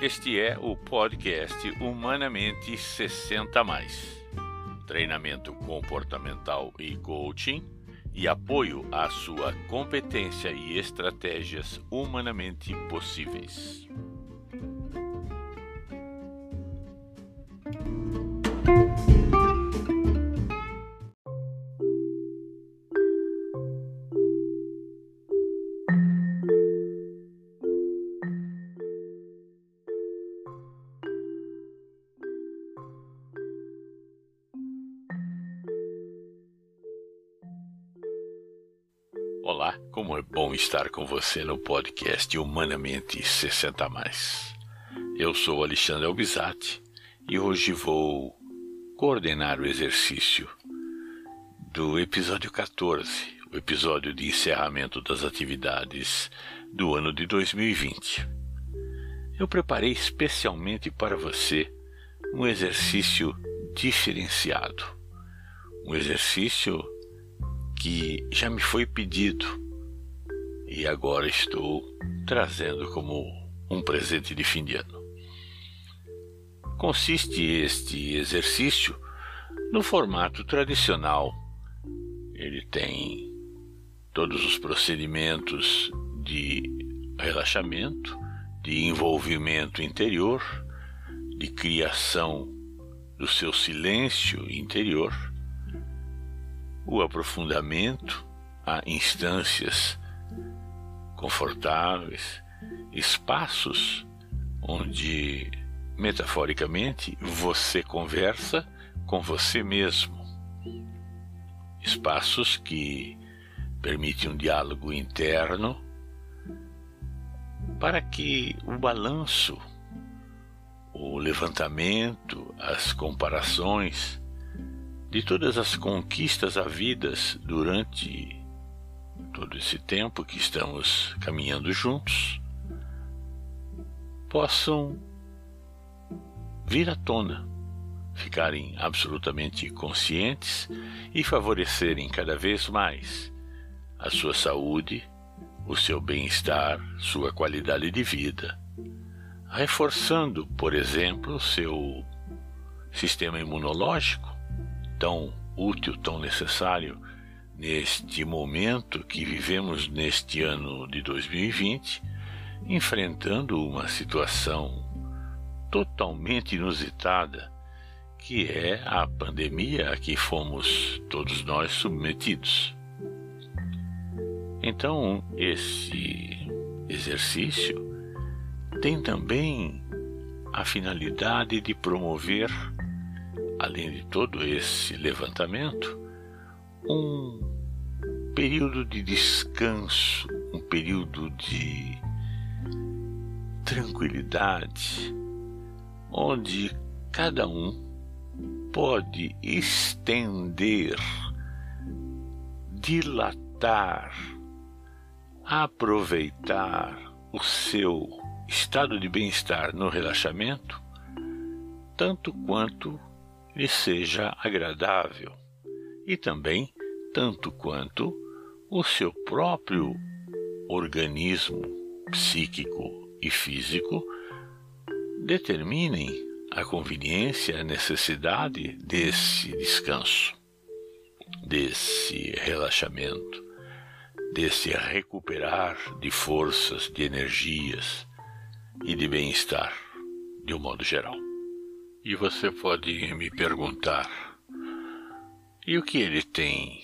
Este é o podcast Humanamente 60 mais. Treinamento comportamental e coaching e apoio à sua competência e estratégias humanamente possíveis. Olá, como é bom estar com você no podcast Humanamente 60 mais. Eu sou Alexandre Albizati e hoje vou coordenar o exercício do episódio 14, o episódio de encerramento das atividades do ano de 2020. Eu preparei especialmente para você um exercício diferenciado, um exercício que já me foi pedido e agora estou trazendo como um presente de fim de ano. Consiste este exercício no formato tradicional. Ele tem todos os procedimentos de relaxamento, de envolvimento interior, de criação do seu silêncio interior o aprofundamento a instâncias confortáveis, espaços onde, metaforicamente, você conversa com você mesmo. Espaços que permitem um diálogo interno para que o balanço, o levantamento, as comparações de todas as conquistas havidas durante todo esse tempo que estamos caminhando juntos, possam vir à tona, ficarem absolutamente conscientes e favorecerem cada vez mais a sua saúde, o seu bem-estar, sua qualidade de vida, reforçando, por exemplo, o seu sistema imunológico tão útil, tão necessário neste momento que vivemos neste ano de 2020, enfrentando uma situação totalmente inusitada, que é a pandemia a que fomos todos nós submetidos. Então, esse exercício tem também a finalidade de promover além de todo esse levantamento, um período de descanso, um período de tranquilidade, onde cada um pode estender, dilatar, aproveitar o seu estado de bem-estar no relaxamento, tanto quanto lhe seja agradável e também tanto quanto o seu próprio organismo psíquico e físico determinem a conveniência, a necessidade desse descanso, desse relaxamento, desse recuperar de forças, de energias e de bem-estar, de um modo geral. E você pode me perguntar: e o que ele tem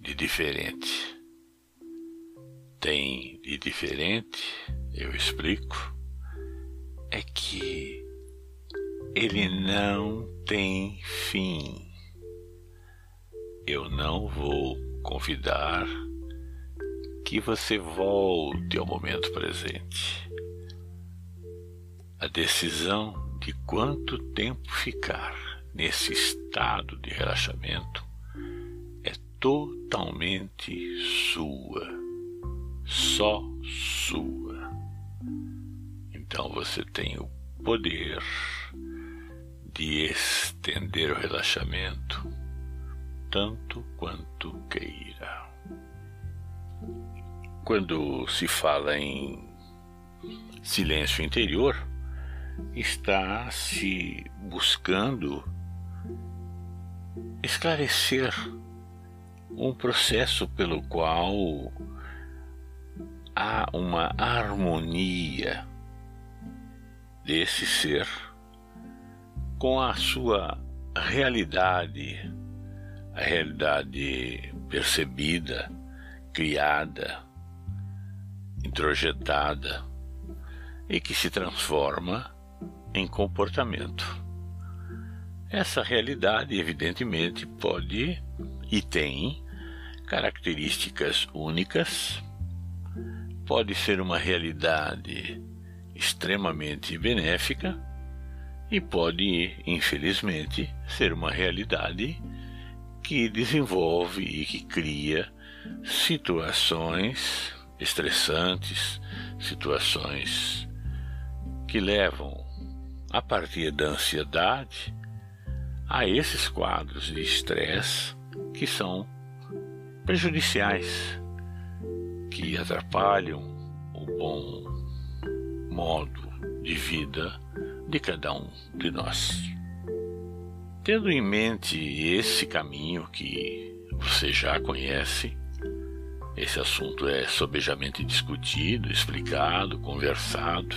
de diferente? Tem de diferente, eu explico, é que ele não tem fim. Eu não vou convidar que você volte ao momento presente. A decisão de quanto tempo ficar nesse estado de relaxamento é totalmente sua, só sua. Então você tem o poder de estender o relaxamento tanto quanto queira. Quando se fala em silêncio interior, está se buscando esclarecer um processo pelo qual há uma harmonia desse ser com a sua realidade, a realidade percebida, criada, introjetada e que se transforma em comportamento. Essa realidade, evidentemente, pode e tem características únicas, pode ser uma realidade extremamente benéfica e pode, infelizmente, ser uma realidade que desenvolve e que cria situações estressantes, situações que levam, a partir da ansiedade, a esses quadros de estresse que são prejudiciais, que atrapalham o bom modo de vida de cada um de nós. Tendo em mente esse caminho que você já conhece, esse assunto é sobejamente discutido, explicado, conversado.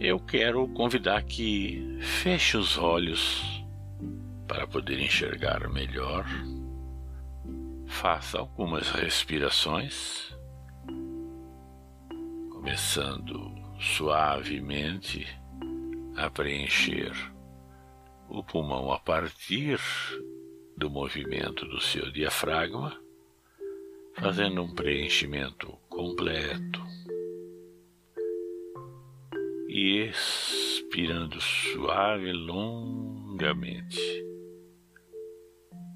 Eu quero convidar que feche os olhos para poder enxergar melhor. Faça algumas respirações, começando suavemente a preencher o pulmão a partir do movimento do seu diafragma fazendo um preenchimento completo e expirando suave e longamente,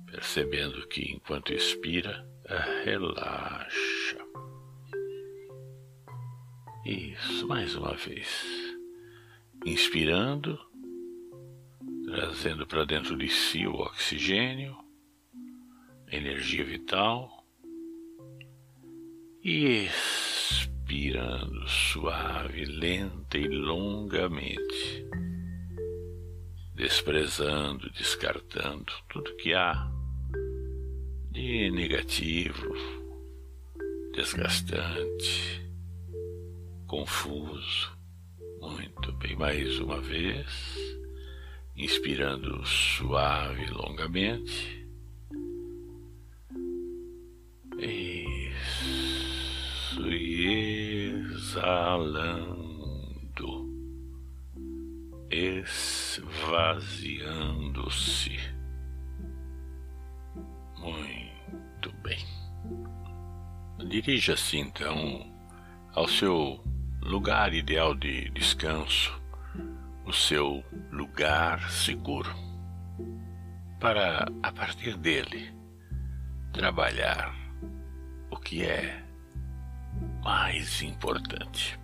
percebendo que enquanto expira, relaxa. Isso, mais uma vez. Inspirando, trazendo para dentro de si o oxigênio, energia vital e expirando suave, lenta e longamente, desprezando, descartando tudo que há de negativo, desgastante, confuso. Muito bem, mais uma vez, inspirando suave longamente. Exalando, esvaziando-se. Muito bem. Dirija-se então ao seu lugar ideal de descanso, o seu lugar seguro, para a partir dele trabalhar o que é mais importante.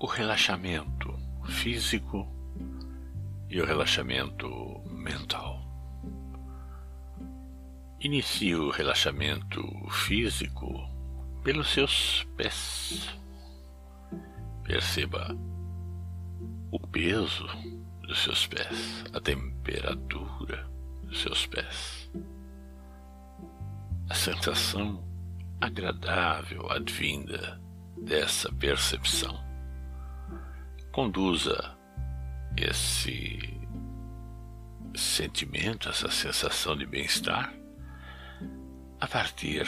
O relaxamento físico e o relaxamento mental. Inicie o relaxamento físico pelos seus pés. Perceba o peso dos seus pés, a temperatura dos seus pés, a sensação agradável advinda dessa percepção. Conduza esse sentimento, essa sensação de bem-estar a partir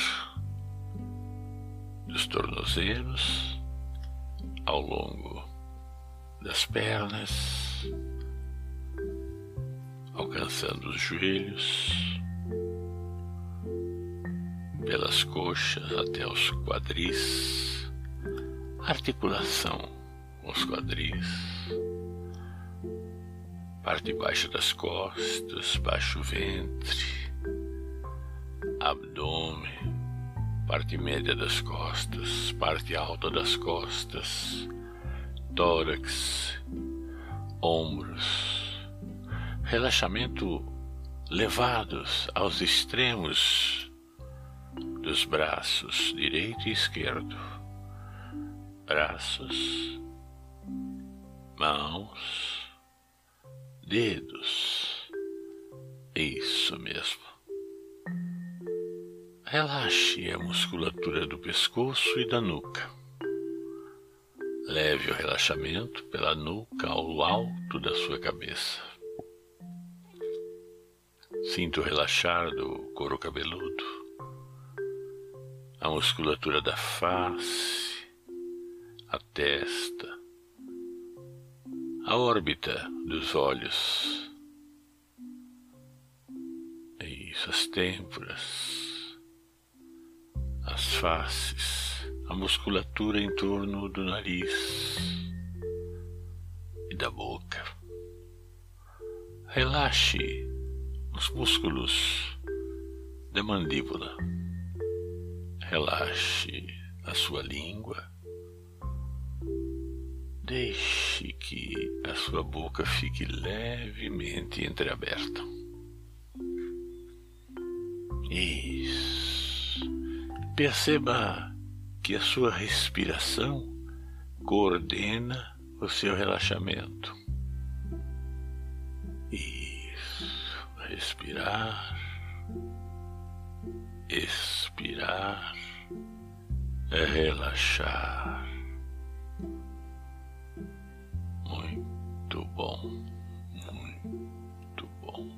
dos tornozelos, ao longo das pernas, alcançando os joelhos pelas coxas até os quadris, articulação com os quadris, parte baixa das costas, baixo ventre, abdômen, parte média das costas, parte alta das costas, tórax, ombros, relaxamento levados aos extremos dos braços direito e esquerdo, braços mãos, dedos. Isso mesmo. Relaxe a musculatura do pescoço e da nuca. Leve o relaxamento pela nuca ao alto da sua cabeça. Sinta o relaxar do couro cabeludo, a musculatura da face, a testa, a órbita dos olhos. Isso, as têmporas, as faces, a musculatura em torno do nariz e da boca. Relaxe os músculos da mandíbula. Relaxe a sua língua Deixe que a sua boca fique levemente entreaberta. Isso. Perceba que a sua respiração coordena o seu relaxamento. Isso. Respirar, expirar, relaxar. bom, muito bom.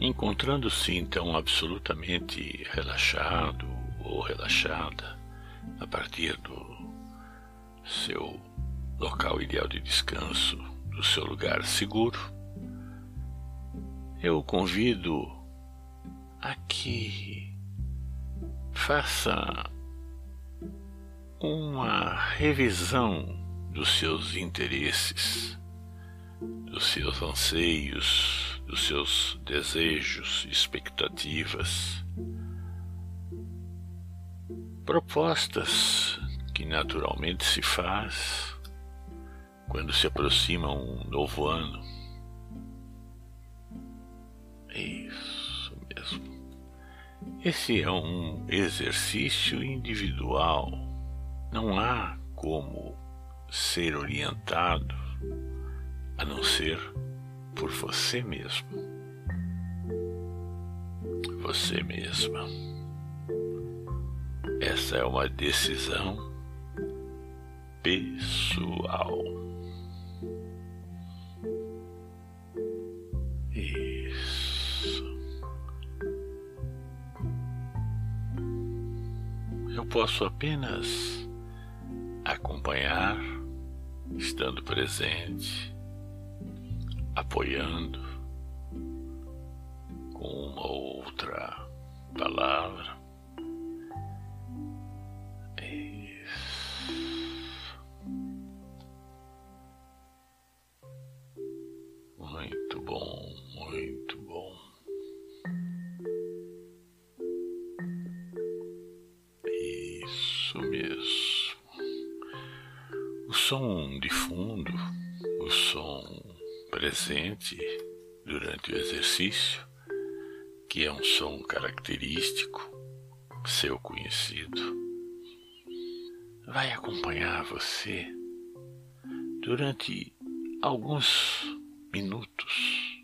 Encontrando-se então absolutamente relaxado ou relaxada a partir do seu local ideal de descanso, do seu lugar seguro, eu convido a que faça uma revisão dos seus interesses dos seus anseios, dos seus desejos, expectativas, propostas que naturalmente se faz quando se aproxima um novo ano. Isso mesmo. Esse é um exercício individual. Não há como ser orientado a não ser por você mesmo. Você mesma. Essa é uma decisão pessoal. Eu posso apenas acompanhar, estando presente apoiando com uma outra palavra. Presente durante o exercício, que é um som característico, seu conhecido, vai acompanhar você durante alguns minutos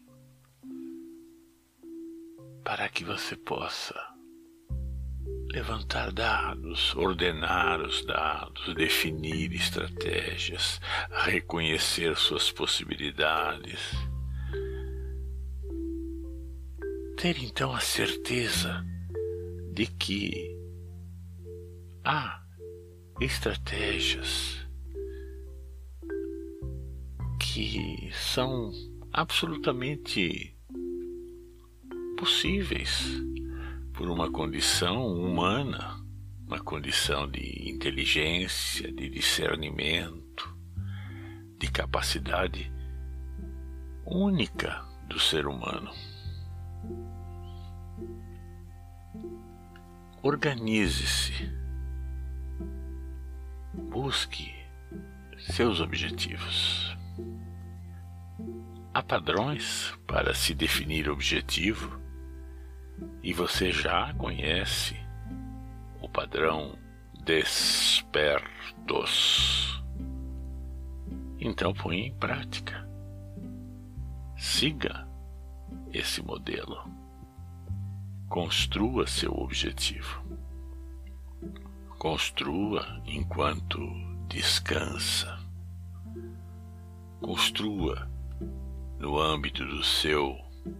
para que você possa levantar dados, ordenar os dados, definir estratégias, reconhecer suas possibilidades. Ter então a certeza de que há estratégias que são absolutamente possíveis por uma condição humana, uma condição de inteligência, de discernimento, de capacidade única do ser humano. Organize-se, busque seus objetivos. Há padrões para se definir objetivo e você já conhece o padrão despertos. Então põe em prática. Siga esse modelo. Construa seu objetivo. Construa enquanto descansa. Construa no âmbito do seu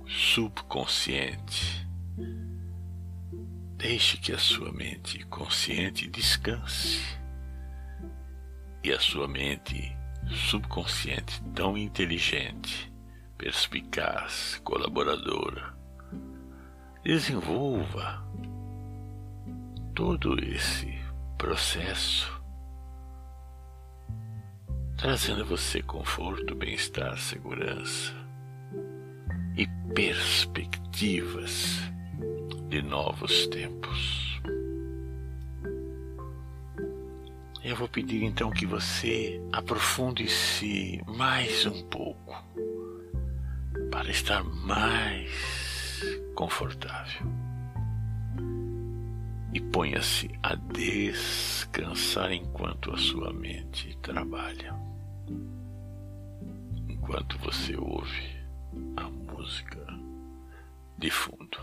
subconsciente. Deixe que a sua mente consciente descanse e a sua mente subconsciente tão inteligente, perspicaz, colaboradora, desenvolva todo esse processo, trazendo a você conforto, bem-estar, segurança e perspectivas de novos tempos. Eu vou pedir então que você aprofunde-se mais um pouco para estar mais confortável. E ponha-se a descansar enquanto a sua mente trabalha. Enquanto você ouve a música de fundo.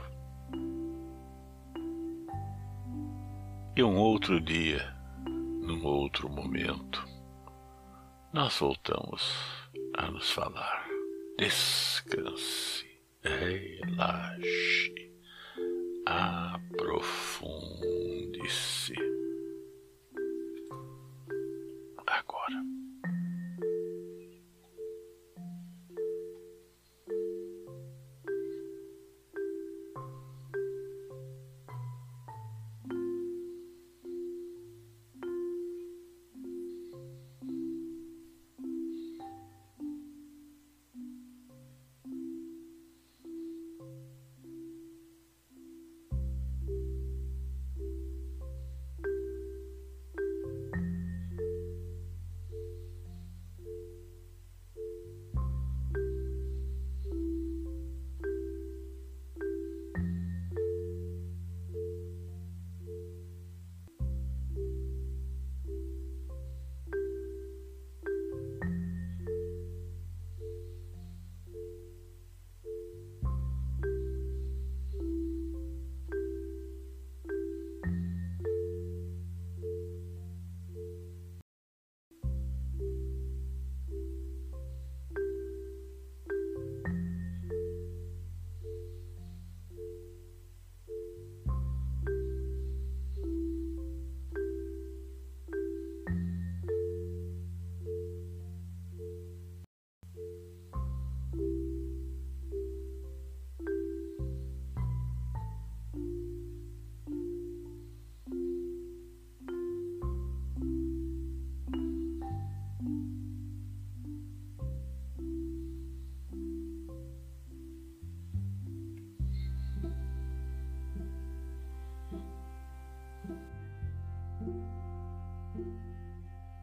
E um outro dia num outro momento, nós voltamos a nos falar. Descanse, relaxe, aprofunde-se. Agora.